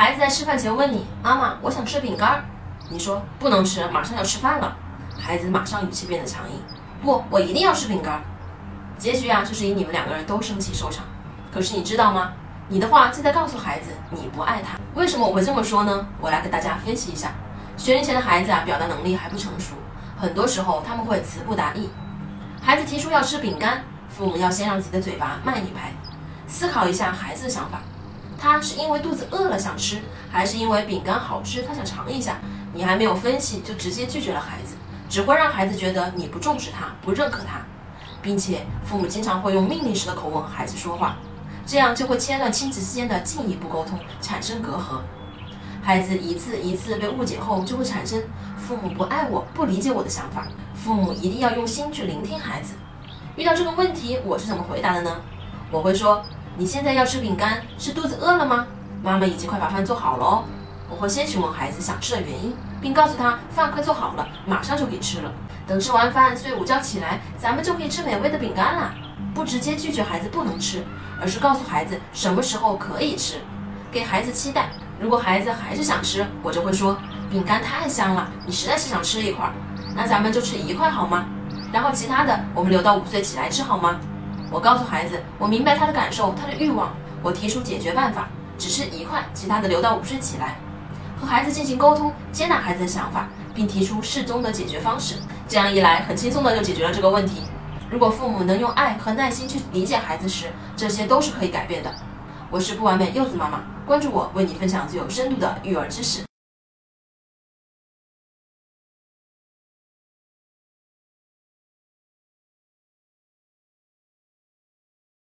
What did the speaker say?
孩子在吃饭前问你：“妈妈，我想吃饼干。”你说：“不能吃，马上要吃饭了。”孩子马上语气变得强硬：“不，我一定要吃饼干。”结局啊，就是以你们两个人都生气收场。可是你知道吗？你的话就在告诉孩子你不爱他。为什么我会这么说呢？我来给大家分析一下。学龄前的孩子啊，表达能力还不成熟，很多时候他们会词不达意。孩子提出要吃饼干，父母要先让自己的嘴巴慢一拍，思考一下孩子的想法。他是因为肚子饿了想吃，还是因为饼干好吃他想尝一下？你还没有分析就直接拒绝了孩子，只会让孩子觉得你不重视他，不认可他，并且父母经常会用命令式的口吻和孩子说话。这样就会切断亲子之间的进一步沟通，产生隔阂。孩子一次一次被误解后，就会产生父母不爱我、不理解我的想法。父母一定要用心去聆听孩子。遇到这个问题，我是怎么回答的呢？我会说：“你现在要吃饼干，是肚子饿了吗？妈妈已经快把饭做好了哦。”我会先询问孩子想吃的原因，并告诉他饭快做好了，马上就可以吃了。等吃完饭睡午觉起来，咱们就可以吃美味的饼干啦。不直接拒绝孩子不能吃，而是告诉孩子什么时候可以吃，给孩子期待。如果孩子还是想吃，我就会说饼干太香了，你实在是想吃一块，那咱们就吃一块好吗？然后其他的我们留到五岁起来吃好吗？我告诉孩子，我明白他的感受，他的欲望，我提出解决办法，只吃一块，其他的留到午睡起来。和孩子进行沟通，接纳孩子的想法，并提出适中的解决方式。这样一来，很轻松的就解决了这个问题。如果父母能用爱和耐心去理解孩子时，这些都是可以改变的。我是不完美柚子妈妈，关注我，为你分享最有深度的育儿知识。